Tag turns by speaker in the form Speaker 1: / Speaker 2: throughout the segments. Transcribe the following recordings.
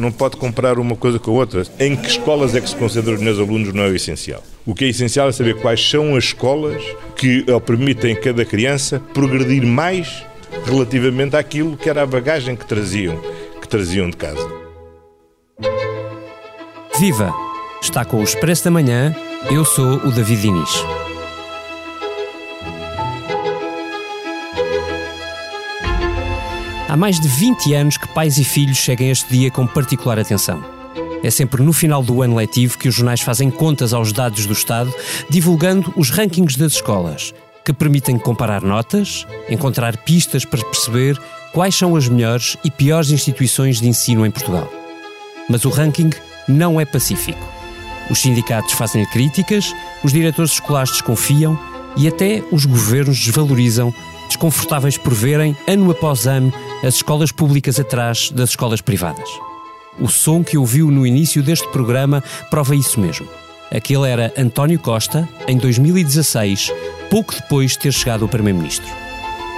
Speaker 1: não pode comparar uma coisa com a outra. Em que escolas é que se concentram os melhores alunos não é o essencial. O que é essencial é saber quais são as escolas que permitem a cada criança progredir mais relativamente àquilo que era a bagagem que traziam, que traziam de casa.
Speaker 2: Viva! Está com o Expresso da Manhã. Eu sou o David Diniz. Há mais de 20 anos que pais e filhos seguem este dia com particular atenção. É sempre no final do ano letivo que os jornais fazem contas aos dados do Estado, divulgando os rankings das escolas, que permitem comparar notas, encontrar pistas para perceber quais são as melhores e piores instituições de ensino em Portugal. Mas o ranking não é pacífico. Os sindicatos fazem críticas, os diretores escolares desconfiam e até os governos desvalorizam, desconfortáveis por verem, ano após ano, as escolas públicas atrás das escolas privadas. O som que ouviu no início deste programa prova isso mesmo. Aquele era António Costa, em 2016, pouco depois de ter chegado o Primeiro-Ministro.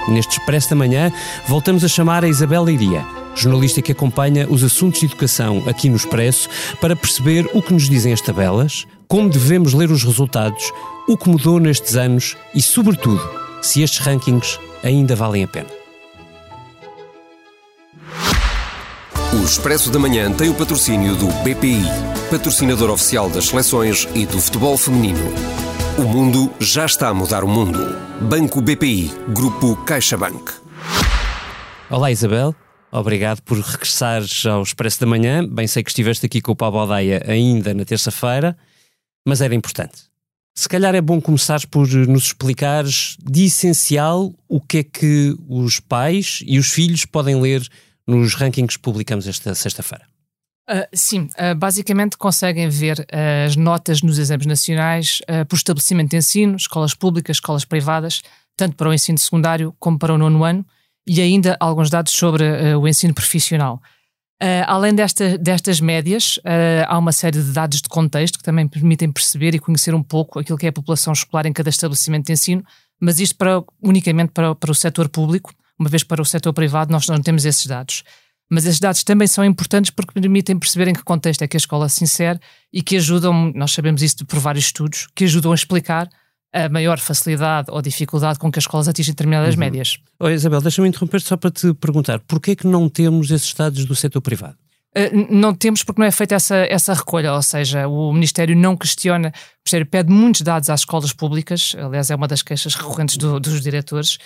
Speaker 2: Neste Expresso da Manhã, voltamos a chamar a Isabel Leiria jornalista que acompanha os assuntos de educação aqui no Expresso, para perceber o que nos dizem as tabelas, como devemos ler os resultados, o que mudou nestes anos e, sobretudo, se estes rankings ainda valem a pena.
Speaker 3: O Expresso da Manhã tem o patrocínio do BPI, patrocinador oficial das seleções e do futebol feminino. O mundo já está a mudar o mundo. Banco BPI, Grupo CaixaBank.
Speaker 2: Olá Isabel. Obrigado por regressares ao Expresso da Manhã. Bem sei que estiveste aqui com o Pablo Aldeia ainda na terça-feira, mas era importante. Se calhar é bom começares por nos explicares de essencial o que é que os pais e os filhos podem ler nos rankings que publicamos esta sexta-feira.
Speaker 4: Uh, sim, uh, basicamente conseguem ver uh, as notas nos exames nacionais por estabelecimento de ensino, escolas públicas, escolas privadas, tanto para o ensino secundário como para o nono ano e ainda alguns dados sobre o ensino profissional. Além desta, destas médias, há uma série de dados de contexto que também permitem perceber e conhecer um pouco aquilo que é a população escolar em cada estabelecimento de ensino, mas isto para, unicamente para, para o setor público, uma vez para o setor privado nós não temos esses dados. Mas esses dados também são importantes porque permitem perceber em que contexto é que a escola se insere e que ajudam, nós sabemos isso por vários estudos, que ajudam a explicar a maior facilidade ou dificuldade com que as escolas atingem determinadas uhum. médias.
Speaker 2: Oh, Isabel, deixa-me interromper só para te perguntar, porquê é que não temos esses dados do setor privado?
Speaker 4: Uh, não temos porque não é feita essa, essa recolha, ou seja, o Ministério não questiona, o Ministério pede muitos dados às escolas públicas, aliás é uma das queixas recorrentes do, dos diretores,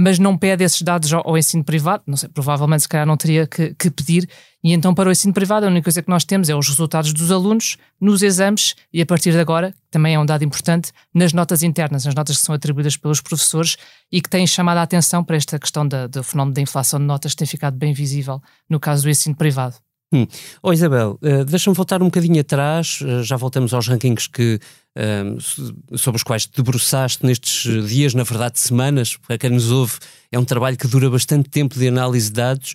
Speaker 4: mas não pede esses dados ao, ao, ensino privado, não sei, provavelmente se calhar não teria que, que, pedir, e então para o ensino privado a única coisa que nós temos é os resultados dos alunos nos exames e a partir de agora, também é um dado importante, nas notas internas, as notas que são atribuídas pelos professores e que têm chamado a atenção para esta questão da, do fenómeno da inflação de notas que tem ficado bem visível no caso do ensino privado.
Speaker 2: Hum. Oh Isabel, uh, deixa-me voltar um bocadinho atrás, uh, já voltamos aos rankings que, uh, sobre os quais te debruçaste nestes dias, na verdade semanas, para quem nos ouve, é um trabalho que dura bastante tempo de análise de dados,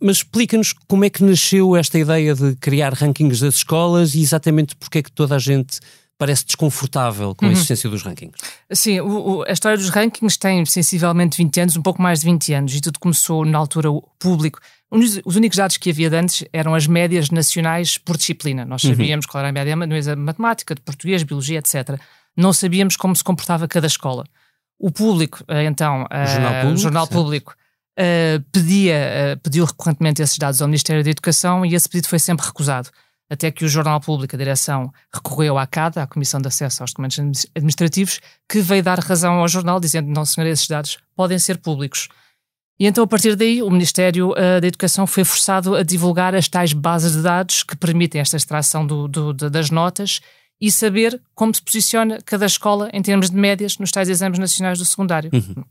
Speaker 2: mas explica-nos como é que nasceu esta ideia de criar rankings das escolas e exatamente porque é que toda a gente parece desconfortável com a uhum. existência dos rankings.
Speaker 4: Sim, o, o, a história dos rankings tem sensivelmente 20 anos, um pouco mais de 20 anos, e tudo começou na altura público os únicos dados que havia de antes eram as médias nacionais por disciplina. Nós uhum. sabíamos uhum. qual era a média de matemática, de português, biologia, etc. Não sabíamos como se comportava cada escola. O público, eh, então,
Speaker 2: o Jornal eh, Público,
Speaker 4: o jornal público uh, pedia, pediu recorrentemente esses dados ao Ministério da Educação e esse pedido foi sempre recusado. Até que o Jornal Público, a direção, recorreu à CADA, à Comissão de Acesso aos Documentos Administrativos, que veio dar razão ao jornal, dizendo: não, senhor, esses dados podem ser públicos. E então, a partir daí, o Ministério uh, da Educação foi forçado a divulgar as tais bases de dados que permitem esta extração do, do, das notas e saber como se posiciona cada escola em termos de médias nos tais exames nacionais do secundário. Uhum.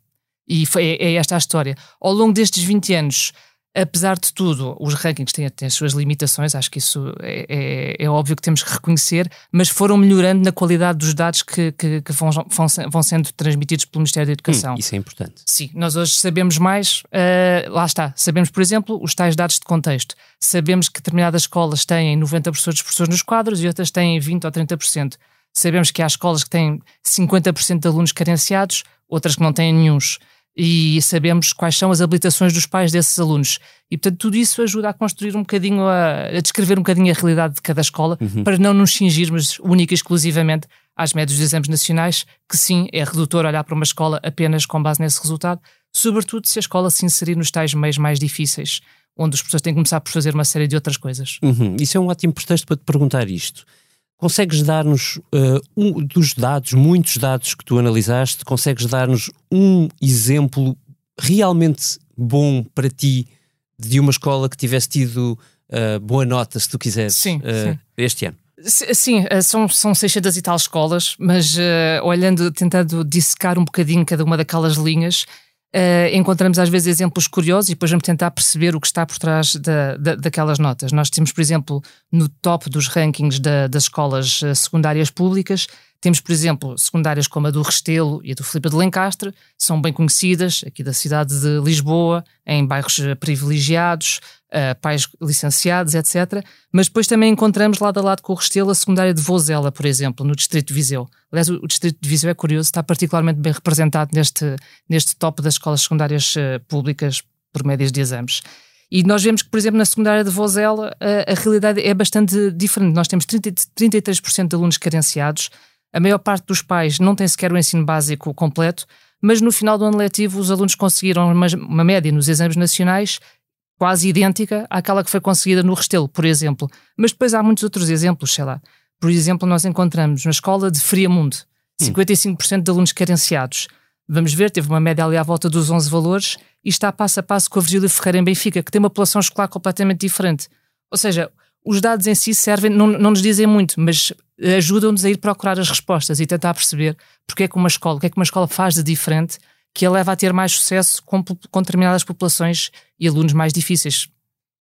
Speaker 4: E foi, é, é esta a história. Ao longo destes 20 anos, apesar de tudo, os rankings têm, têm as suas limitações, acho que isso é, é, é, óbvio que temos que reconhecer, mas foram melhorando na qualidade dos dados que, que, que vão, vão, sendo transmitidos pelo Ministério da Educação.
Speaker 2: Hum, isso é importante.
Speaker 4: Sim, nós hoje sabemos mais, uh, lá está, sabemos, por exemplo, os tais dados de contexto. Sabemos que determinadas escolas têm 90% dos professores nos quadros e outras têm 20% ou 30%. Sabemos que há escolas que têm 50% de alunos carenciados, outras que não têm nenhums e sabemos quais são as habilitações dos pais desses alunos. E, portanto, tudo isso ajuda a construir um bocadinho, a, a descrever um bocadinho a realidade de cada escola, uhum. para não nos cingirmos única e exclusivamente às médias dos exames nacionais, que sim, é redutor olhar para uma escola apenas com base nesse resultado, sobretudo se a escola se inserir nos tais meios mais difíceis, onde as pessoas têm que começar por fazer uma série de outras coisas.
Speaker 2: Uhum. Isso é um ótimo pretexto para te perguntar isto. Consegues dar-nos, uh, um, dos dados, muitos dados que tu analisaste, consegues dar-nos um exemplo realmente bom para ti de uma escola que tivesse tido uh, boa nota, se tu quiseres,
Speaker 4: sim, uh, sim.
Speaker 2: este ano?
Speaker 4: Sim, são, são 600 e tal escolas, mas olhando, tentando dissecar um bocadinho cada uma daquelas linhas, Uh, encontramos às vezes exemplos curiosos e depois vamos tentar perceber o que está por trás da, da, daquelas notas. Nós temos, por exemplo, no top dos rankings da, das escolas eh, secundárias públicas, temos, por exemplo, secundárias como a do Restelo e a do Filipe de Lencastre, são bem conhecidas aqui da cidade de Lisboa, em bairros eh, privilegiados, uh, pais licenciados, etc. Mas depois também encontramos lado a lado com o Restelo a secundária de Vozela, por exemplo, no Distrito de Viseu. Aliás, o, Distrito de Viseu é curioso, está particularmente bem representado neste, neste top das escolas secundárias uh, públicas por médias de exames. E nós vemos que, por exemplo, na secundária de Vozela, a, a realidade é bastante diferente. Nós temos 30, 33% de alunos carenciados, a maior parte dos pais não tem sequer o ensino básico completo, mas no final do ano letivo os alunos conseguiram uma, uma média nos exames nacionais quase idêntica àquela que foi conseguida no Restelo, por exemplo. Mas depois há muitos outros exemplos, sei lá. Por exemplo, nós encontramos na escola de Friamundo 55% de alunos carenciados. Vamos ver, teve uma média ali à volta dos 11 valores e está passo a passo com a Virgílio Ferreira em Benfica, que tem uma população escolar completamente diferente. Ou seja, os dados em si servem, não, não nos dizem muito, mas ajudam-nos a ir procurar as respostas e tentar perceber porque é que uma escola, o que é que uma escola faz de diferente que a leva a ter mais sucesso com, com determinadas populações e alunos mais difíceis.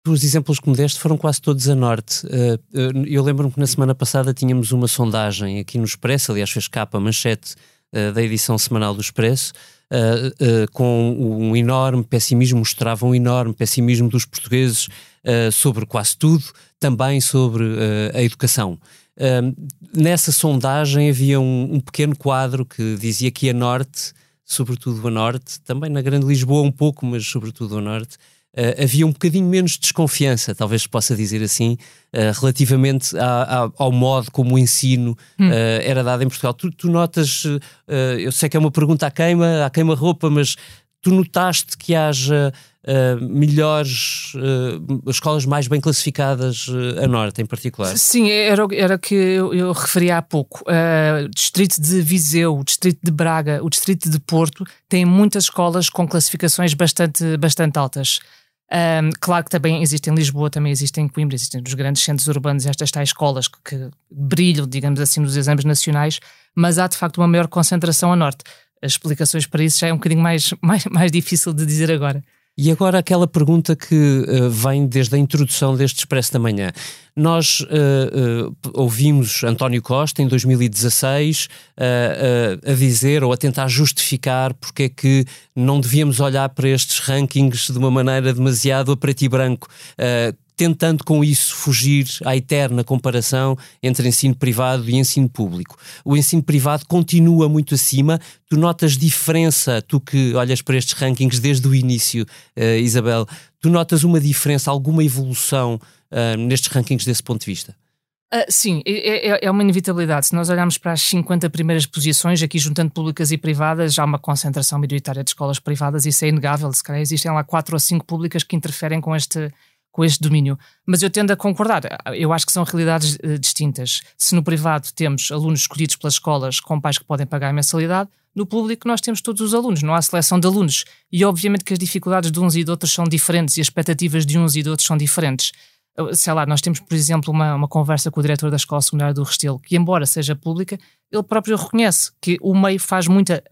Speaker 2: Os exemplos que me deste foram quase todos a norte. Eh, eh, eu lembro-me que na semana passada tínhamos uma sondagem aqui no Expresso, aliás, fez capa, manchete eh, da edição semanal do Expresso, com um enorme pessimismo, mostrava um enorme pessimismo dos portugueses sobre quase tudo, também sobre a educação. Nessa sondagem havia um, um pequeno quadro que dizia que a norte sobretudo a norte, também na Grande Lisboa um pouco, mas sobretudo a norte, uh, havia um bocadinho menos desconfiança, talvez se possa dizer assim, uh, relativamente ao modo como o ensino hum. uh, era dado em Portugal. Tu, tu notas, eu sei que é uma pergunta à queima, à queima-roupa, mas tu notaste que haja uh, melhores, uh, escolas mais bem classificadas uh, a norte em particular?
Speaker 4: Sim, era, era que eu, eu referi há pouco. o distrito de Viseu, o distrito de Braga, o distrito de Porto têm muitas escolas com classificações bastante, bastante altas. Um, claro que também existe em Lisboa, também existe em Coimbra, existem nos grandes centros urbanos estas tais escolas que, que, brilham, digamos assim, nos exames nacionais, mas há de facto uma maior concentração a norte. As explicações para isso já é um bocadinho mais, mais, mais difícil de dizer agora.
Speaker 2: E agora aquela pergunta que uh, vem desde a introdução deste Expresso da Manhã. Nós uh, uh, ouvimos António Costa em 2016 a dizer ou a tentar justificar porque é que não devíamos olhar para estes rankings de uma maneira demasiado a preto e branco tentando com isso fugir à eterna comparação entre ensino privado e ensino público. O ensino privado continua muito acima. Tu notas diferença, tu que olhas para estes rankings desde o início, uh, Isabel, tu notas uma diferença, alguma evolução uh, nestes rankings desse ponto de vista?
Speaker 4: Uh, sim, é, é, é, uma inevitabilidade. Se nós olharmos para as 50 primeiras posições, aqui juntando públicas e privadas, já há uma concentração maioritária de escolas privadas, isso é inegável. Se calhar existem lá quatro ou cinco públicas que interferem com este, com este domínio. Mas eu tendo a concordar, eu acho que são realidades uh, distintas. Se no privado temos alunos escolhidos pelas escolas com pais que podem pagar a mensalidade, no público nós temos todos os alunos, não há seleção de alunos. E obviamente que as dificuldades de uns e de outros são diferentes e as expectativas de uns e de outros são diferentes. Sei lá, nós temos, por exemplo, uma, uma conversa com o diretor da Escola Secundária do Restelo, que, embora seja pública, ele próprio reconhece que o meio faz muita,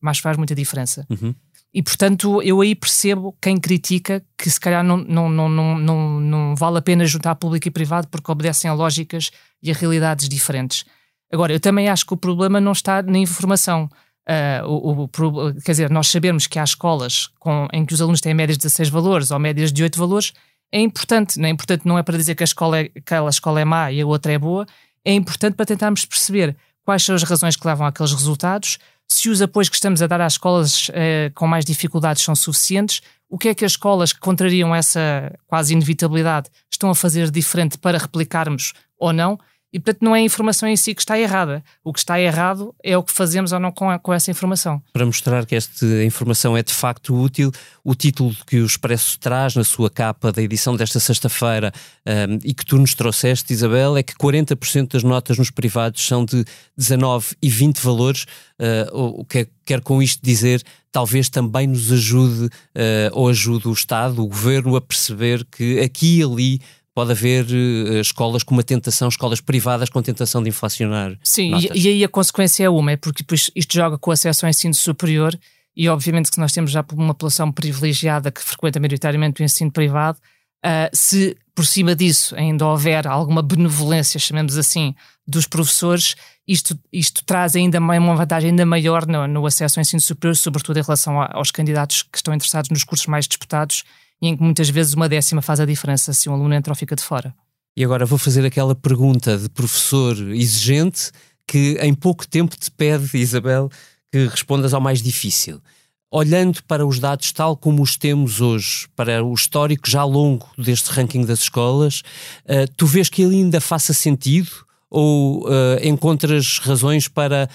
Speaker 4: mas faz muita diferença. Uhum. E, portanto, eu aí percebo quem critica que se calhar não, não, não, não, não, não vale a pena juntar público e privado porque obedecem a lógicas e a realidades diferentes. Agora, eu também acho que o problema não está na informação. Uh, o, o, quer dizer, nós sabemos que há escolas com, em que os alunos têm médias de 16 valores ou médias de 8 valores, é importante. Não é importante não é para dizer que a escola é, aquela escola é má e a outra é boa, é importante para tentarmos perceber quais são as razões que levam àqueles resultados, se os apoios que estamos a dar às escolas eh, com mais dificuldades são suficientes, o que é que as escolas que contrariam essa quase inevitabilidade estão a fazer diferente para replicarmos ou não, e, portanto, não é a informação em si que está errada. O que está errado é o que fazemos ou não com, a, com essa informação.
Speaker 2: Para mostrar que esta informação é de facto útil, o título que o Expresso traz na sua capa da edição desta sexta-feira um, e que tu nos trouxeste, Isabel, é que 40% das notas nos privados são de 19 e 20 valores. Uh, o que é, quer com isto dizer talvez também nos ajude uh, ou ajude o Estado, o Governo, a perceber que aqui e ali pode haver uh, escolas com uma tentação, escolas privadas com tentação de inflacionar.
Speaker 4: Sim, e, e, aí a consequência é uma, é porque depois isto joga com acesso ao ensino superior e obviamente que nós temos já uma população privilegiada que frequenta maioritariamente o ensino privado, uh, se por cima disso ainda houver alguma benevolência, chamemos assim, dos professores, isto, isto traz ainda uma vantagem ainda maior no, no acesso ao ensino superior, sobretudo em relação a, aos candidatos que estão interessados nos cursos mais disputados e em que muitas vezes uma décima faz a diferença se um aluno entra ou fica de fora.
Speaker 2: E agora vou fazer aquela pergunta de professor exigente que em pouco tempo te pede, Isabel, que respondas ao mais difícil. Olhando para os dados tal como os temos hoje, para o histórico já longo deste ranking das escolas, uh, tu vês que ele ainda faça sentido ou uh, encontras razões para,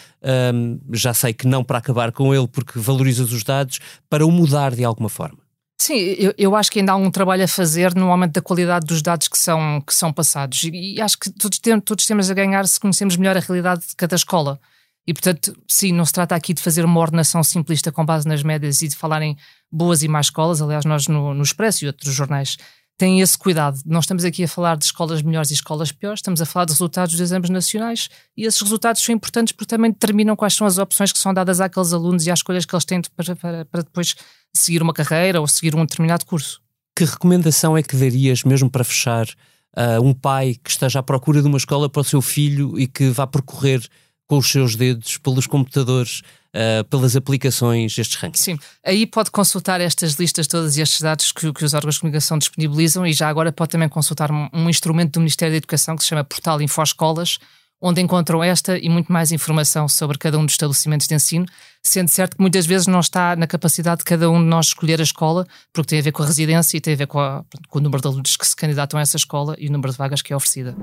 Speaker 2: um, já sei que não para acabar com ele porque valorizas os dados, para o mudar de alguma forma?
Speaker 4: Sim, eu, eu, acho que ainda há um trabalho a fazer no aumento da qualidade dos dados que são, que são passados. E, e acho que todos, tem, todos temos a ganhar se conhecemos melhor a realidade de cada escola. E, portanto, sim, não se trata aqui de fazer uma ordenação simplista com base nas médias e de falar em boas e más escolas. Aliás, nós no, no Expresso e outros jornais têm esse cuidado. Não estamos aqui a falar de escolas melhores e escolas piores, estamos a falar de resultados dos exames nacionais e esses resultados são importantes porque também determinam quais são as opções que são dadas àqueles alunos e às escolhas que eles têm para, para, para depois seguir uma carreira ou seguir um determinado curso.
Speaker 2: Que recomendação é que darias, mesmo para fechar, a um pai que esteja à procura de uma escola para o seu filho e que vá percorrer com os seus dedos pelos computadores uh, pelas aplicações estes rankings.
Speaker 4: Sim, aí pode consultar estas listas todas e estes dados que, que os órgãos de comunicação disponibilizam e já agora pode também consultar um, um instrumento do Ministério da Educação que se chama Portal Infoscolas, onde encontram esta e muito mais informação sobre cada um dos estabelecimentos de ensino, sendo certo que muitas vezes não está na capacidade de cada um de nós escolher a escola, porque tem a ver com a residência e tem a ver com, a, com o número de alunos que se candidatam a essa escola e o número de vagas que é oferecida.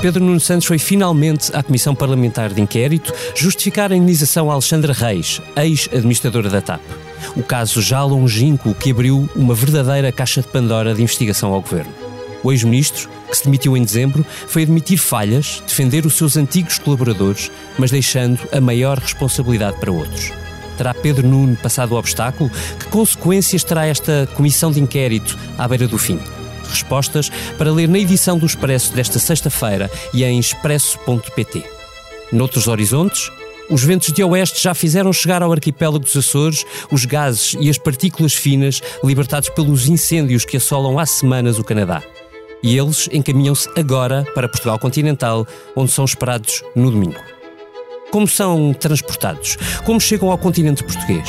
Speaker 2: Pedro Nuno Santos foi finalmente à Comissão Parlamentar de Inquérito justificar a indenização a Alexandra Reis, ex-administradora da TAP. O caso já longínquo que abriu uma verdadeira caixa de Pandora de investigação ao governo. O ex-ministro, que se demitiu em dezembro, foi admitir falhas, defender os seus antigos colaboradores, mas deixando a maior responsabilidade para outros. Terá Pedro Nuno passado o obstáculo? Que consequências terá esta comissão de inquérito à beira do fim? Respostas para ler na edição do Expresso desta sexta-feira e em expresso.pt. Noutros horizontes, os ventos de oeste já fizeram chegar ao arquipélago dos Açores os gases e as partículas finas libertados pelos incêndios que assolam há semanas o Canadá. E eles encaminham-se agora para Portugal continental, onde são esperados no domingo. Como são transportados? Como chegam ao continente português?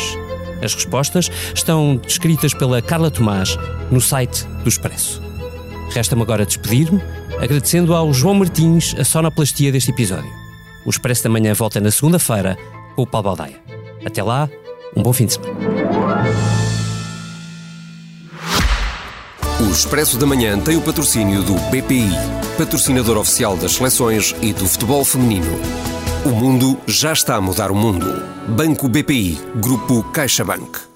Speaker 2: As respostas estão descritas pela Carla Tomás no site do Expresso. Resta-me agora despedir-me, agradecendo ao João Martins a sonoplastia deste episódio. O Expresso da Manhã volta na segunda-feira com o Paulo Baldaia. Até lá, um bom fim de semana.
Speaker 3: O Expresso da Manhã tem o patrocínio do BPI, patrocinador oficial das seleções e do futebol feminino. O mundo já está a mudar o mundo. Banco BPI, Grupo CaixaBank.